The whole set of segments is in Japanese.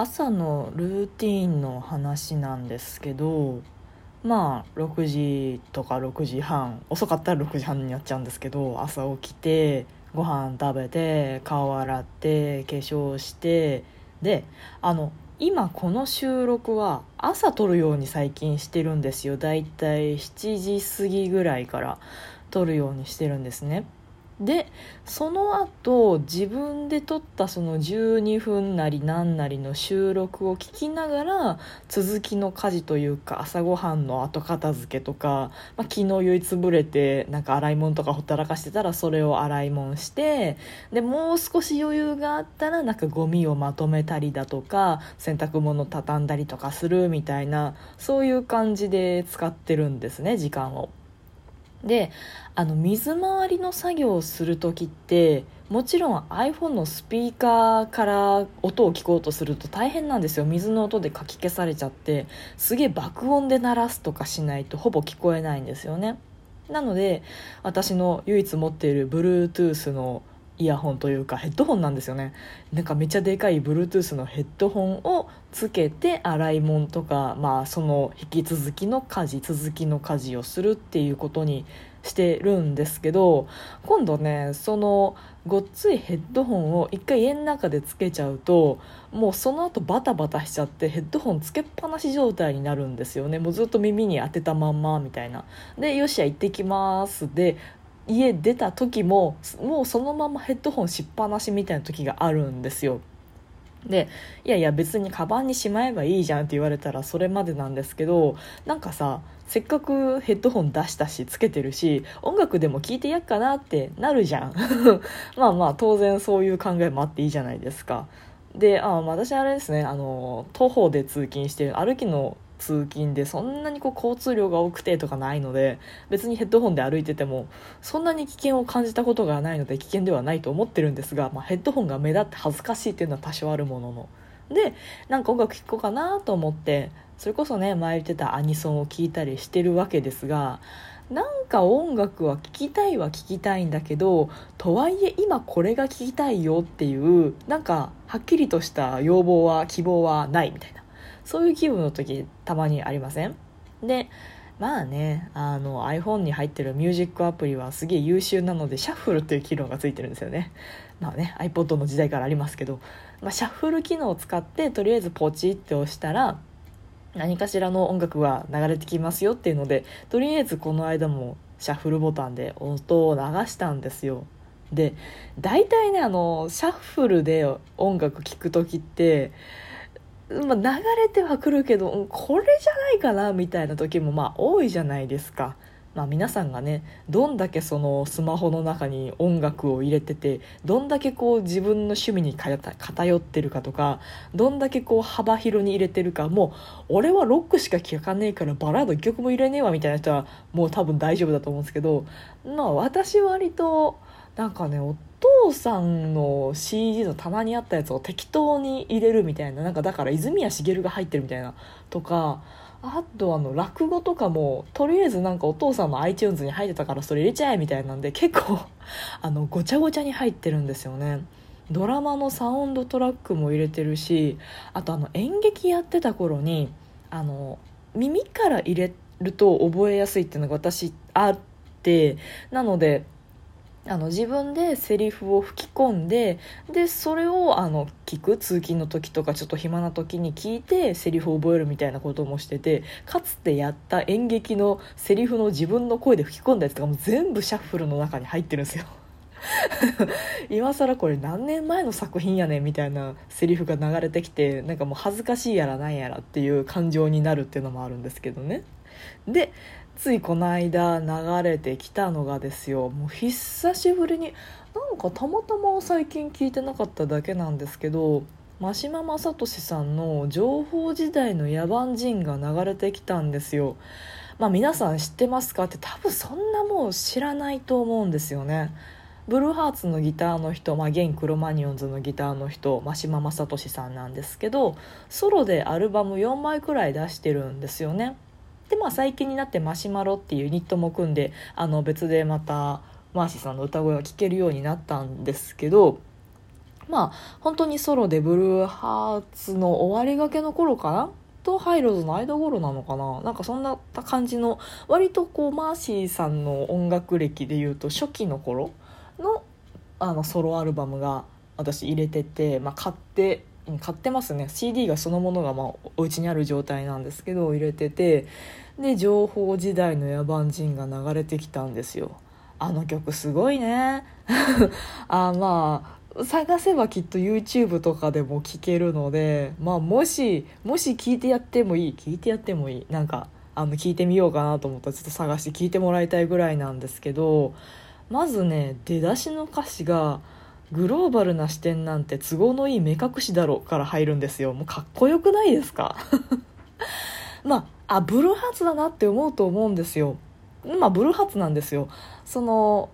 朝のルーティンの話なんですけどまあ6時とか6時半遅かったら6時半になっちゃうんですけど朝起きてご飯食べて顔洗って化粧してであの今この収録は朝撮るように最近してるんですよ。だいたい7時過ぎぐらいから撮るようにしてるんですね。でその後自分で撮ったその12分なり何なりの収録を聞きながら続きの家事というか朝ごはんの後片付けとか、まあ、昨日酔いつぶれてなんか洗い物とかほったらかしてたらそれを洗い物してでもう少し余裕があったらなんかゴミをまとめたりだとか洗濯物畳んだりとかするみたいなそういう感じで使ってるんですね時間を。であの水回りの作業をする時ってもちろん iPhone のスピーカーから音を聞こうとすると大変なんですよ。水の音でかき消されちゃってすげえ爆音で鳴らすとかしないとほぼ聞こえないんですよね。なので私の唯一持っている Bluetooth のイヤホンというかヘッドホンなんですよね。なんかめっちゃでかい Bluetooth のヘッドホンをつけて洗い物とか、まあ、その引き続きの家事続きの家事をするっていうことにしてるんですけど今度ねそのごっついヘッドホンを一回家の中でつけちゃうともうその後バタバタしちゃってヘッドホンつけっぱなし状態になるんですよね。もうずっと耳に当てたまんまみたいな。でよっしゃ行ってきます。で家出た時ももうそのままヘッドホンしっぱなしみたいな時があるんですよ。でいやいや別にカバンにしまえばいいじゃんって言われたらそれまでなんですけどなんかさせっかくヘッドホン出したしつけてるし音楽でも聴いてやっかなってなるじゃん。まあまあ当然そういう考えもあっていいじゃないですか。であ私あれですねあの徒歩で通勤してる歩きの通勤でそんなにこう交通量が多くてとかないので別にヘッドホンで歩いててもそんなに危険を感じたことがないので危険ではないと思ってるんですが、まあ、ヘッドホンが目立って恥ずかしいっていうのは多少あるものの。でなんか音楽聴こうかなと思ってそれこそね前言ってたアニソンを聴いたりしてるわけですがなんか音楽は聴きたいは聴きたいんだけどとはいえ今これが聴きたいよっていうなんかはっきりとした要望は希望はないみたいな。そういう気分の時たまにありません？でまあねあの iPhone に入ってるミュージックアプリはすげえ優秀なのでシャッフルっていう機能がついてるんですよね。まあね iPod の時代からありますけど、まあ、シャッフル機能を使ってとりあえずポチって押したら何かしらの音楽が流れてきますよっていうのでとりあえずこの間もシャッフルボタンで音を流したんですよ。で大体ねあのシャッフルで音楽聴く時ってまあ、流れてはくるけどこれじゃないかなみたいな時もまあ多いじゃないですか。まあ、皆さんがねどんだけそのスマホの中に音楽を入れててどんだけこう自分の趣味に偏ってるかとかどんだけこう幅広に入れてるかもう俺はロックしか聴かねえからバラード1曲も入れねえわみたいな人はもう多分大丈夫だと思うんですけどまあ私割となんかね父さんの CD の棚にあったやつを適当に入れるみたいななんかだから泉谷しげるが入ってるみたいなとかあとあの落語とかもとりあえずなんかお父さんの iTunes に入ってたからそれ入れちゃえみたいなんで結構 あのごちゃごちゃに入ってるんですよね。ドラマのサウンドトラックも入れてるしあとあの演劇やってた頃にあの耳から入れると覚えやすいっていうのが私あってなのであの自分でセリフを吹き込んででそれをあの聞く？通勤の時とかちょっと暇な時に聞いてセリフを覚えるみたいなこともしててかつてやった演劇のセリフの自分の声で吹き込んだやつとかも全部シャッフルの中に入ってるんですよ。今更これ何年前の作品やねんみたいなセリフが流れてきてなんかもう恥ずかしいやらなんやらっていう感情になるっていうのもあるんですけどね。でついこの間流れてきたのがですよもう久しぶりになんかたまたま最近聞いてなかっただけなんですけど真島正俊さんの「情報時代の野蛮人」が流れてきたんですよ。まあ皆さん知ってますかって多分そんなもう知らないと思うんですよね。ブルーハーツのギターの人、まあ、現クロマニオンズのギターの人真島正俊さんなんですけどソロでアルバム4枚くらい出してるんですよね。でまあ最近になってマシュマロっていうユニットも組んであの別でまたマーシーさんの歌声が聴けるようになったんですけどまあ本当にソロでブルーハーツの終わりがけの頃かなとハイローズの間頃なのかな。なんかそんな感じの割とこうマーシーさんの音楽歴でいうと初期の頃のあのソロアルバムが私入れてて、まあ、買ってうん買ってますね。CD がそのものがまあお家にある状態なんですけど入れててで情報時代の野蛮人が流れてきたんですよ。あの曲すごいね。あまあ探せばきっと YouTube とかでも聴けるので、まあ、もしもし聞いてやってもいい。聞いてやってもいい。なんかあの聞いてみようかなと思ったらちょっと探して聞いてもらいたいぐらいなんですけどまずね出だしの歌詞が「グローバルな視点なんて都合のいい目隠しだろ」から入るんですよ。もうかっこよくないですか？まああブルーハーツだなって思うと思うんですよ。まあブルーハーツなんですよ。その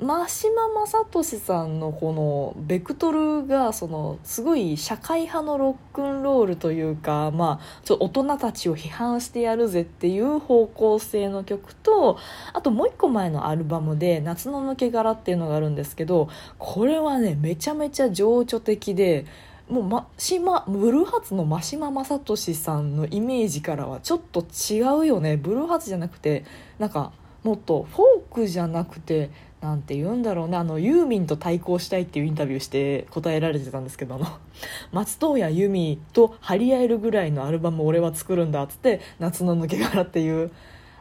真島正俊さんのこのベクトルがそのすごい社会派のロックンロールというか、まあ、ちょ大人たちを批判してやるぜっていう方向性の曲とあともう一個前のアルバムで「夏の抜け殻」っていうのがあるんですけどこれはねめちゃめちゃ情緒的で。もう、ま、島ブルーハーツの真島正俊さんのイメージからはちょっと違うよねブルーハーツじゃなくてなんかもっとフォークじゃなくてなんて言うんだろうね。あのユーミンと対抗したいっていうインタビューして答えられてたんですけどあの 松任谷由実と張り合えるぐらいのアルバム俺は作るんだっつって「夏の抜け殻」っていう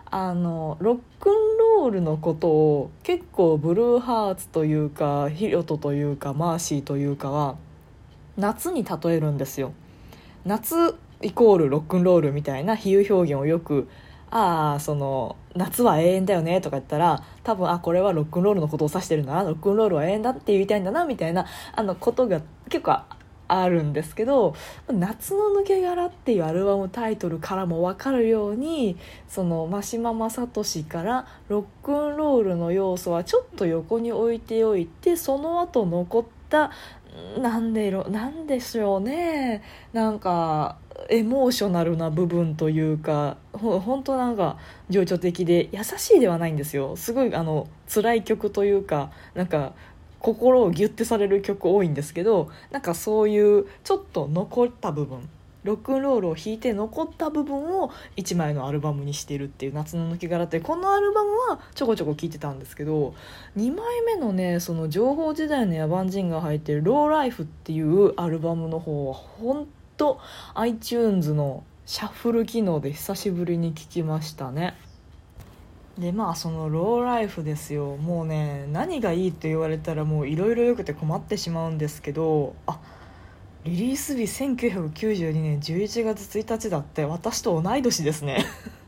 あのロックンロールのことを結構ブルーハーツというかヒロトというかマーシーというかは夏に例えるんですよ。夏イコールロックンロールみたいな比喩表現をよくああその夏は永遠だよねとか言ったら多分あこれはロックンロールのことを指してるんだなロックンロールは永遠だって言いたいんだなみたいなあのことが結構あるんですけど「夏の抜け殻」っていうアルバムタイトルからも分かるようにその真島正俊からロックンロールの要素はちょっと横に置いておいてその後残ったなんでなんでしょうね。なんかエモーショナルな部分というかほ本当なんか情緒的で優しいではないんですよ。すごいあの辛い曲というかなんか心をギュッてされる曲多いんですけどなんかそういうちょっと残った部分ロックンロールを弾いて残った部分を1枚のアルバムにしてるっていう「夏の抜け殻」ってこのアルバムはちょこちょこ聴いてたんですけど2枚目のねその情報時代の野蛮人が入ってる「ローライフ」っていうアルバムの方は本当 iTunes のシャッフル機能で久しぶりに聴きましたね。でまあそのローライフですよ。もうね何がいいと言われたらもういろいろよくて困ってしまうんですけどあリリース日1992年11月1日だって私と同い年ですね。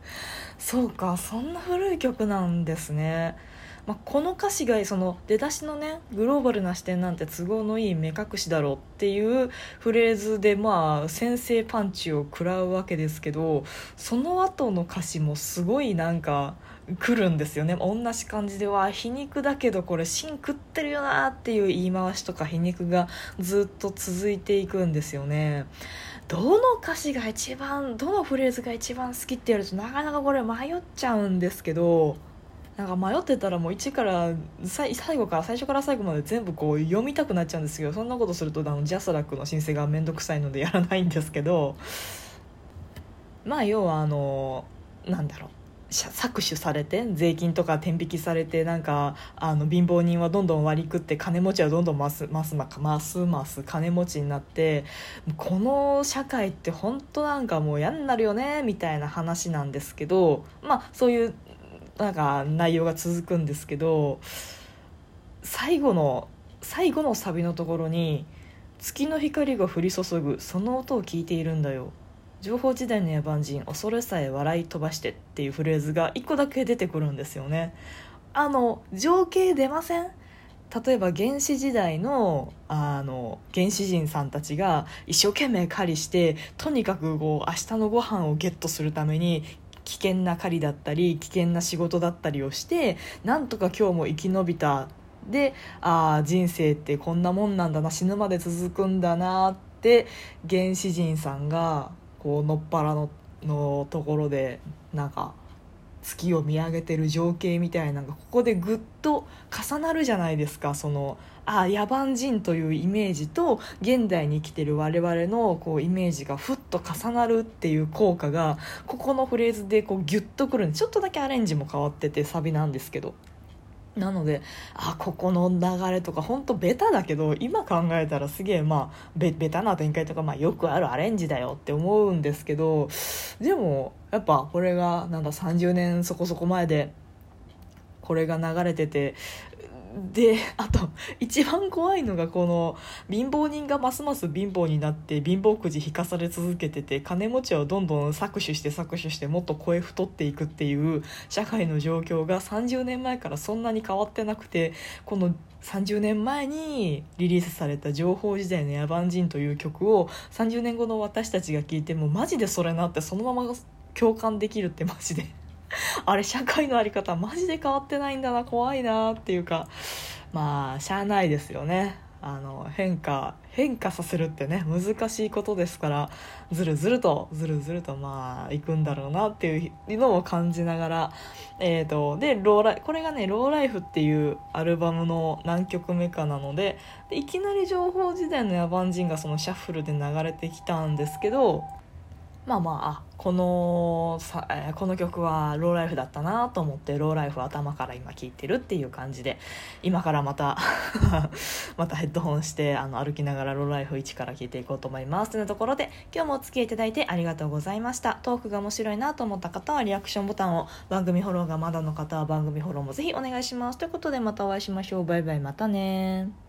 そうかそんな古い曲なんですね、まあ、この歌詞がその出だしのねグローバルな視点なんて都合のいい目隠しだろっていうフレーズでまあ先制パンチを食らうわけですけどその後の歌詞もすごいなんか来るんですよね。同じ感じでは皮肉だけどこれ芯食ってるよなっていう言い回しとか皮肉がずっと続いていくんですよね。どの歌詞が一番どのフレーズが一番好きってやるとなかなかこれ迷っちゃうんですけどなんか迷ってたらもう1から最後から最初から最後まで全部こう読みたくなっちゃうんですけどそんなことするとあのジャスラックの申請が面倒くさいのでやらないんですけど。まあ要はあのなんだろう。搾取されて税金とか天引きされてなんかあの貧乏人はどんどん割り食って金持ちはどんどんますますますます金持ちになってこの社会って本当なんかもう嫌になるよねみたいな話なんですけど。まあそういうなんか内容が続くんですけど最後の最後のサビのところに「月の光が降り注ぐその音を聞いているんだよ」情報時代の野蛮人恐れさえ笑い飛ばしてっていうフレーズが1個だけ出てくるんですよね。あの情景出ません？例えば原始時代のあの原始人さんたちが一生懸命狩りしてとにかくこう明日のご飯をゲットするために危険な狩りだったり危険な仕事だったりをしてなんとか今日も生き延びた。でああ人生ってこんなもんなんだな死ぬまで続くんだなって原始人さんがこうのっぱらののところでなんか月を見上げてる情景みたいなのがここでぐっと重なるじゃないですかそのあ野蛮人というイメージと現代に生きてる我々のこうイメージがふっと重なるっていう効果がここのフレーズでこうギュッとくるんでちょっとだけアレンジも変わっててサビなんですけど。なのであここの流れとか本当ベタだけど今考えたらすげえまあベベタな展開とか、まあ、よくあるアレンジだよって思うんですけどでもやっぱこれがなんだ30年そこそこ前でこれが流れててで あと一番怖いのがこの貧乏人がますます貧乏になって貧乏くじ引かされ続けてて金持ちはどんどん搾取して搾取してもっと声太っていくっていう社会の状況が30年前からそんなに変わってなくてこの30年前にリリースされた「情報時代の野蛮人」という曲を30年後の私たちが聴いてもマジでそれなってそのまま共感できるってマジで。あれ社会の在り方マジで変わってないんだな怖いなっていうかまあしゃあないですよね。あの変化変化させるってね難しいことですからずるずるとずるずるとまあいくんだろうなっていうのを感じながらえーと、でローラこれがね「ローライフ」っていうアルバムの何曲目かなのでいきなり情報時代の野蛮人がそのシャッフルで流れてきたんですけどまあまああこのさ、え、この曲はローライフだったなと思ってローライフ頭から今聴いてるっていう感じで今からまた またヘッドホンしてあの歩きながらローライフ1から聴いていこうと思います。というところで今日もお付き合いいただいてありがとうございました。トークが面白いなと思った方はリアクションボタンを番組フォローがまだの方は番組フォローもぜひお願いします。ということでまたお会いしましょう。バイバイまたね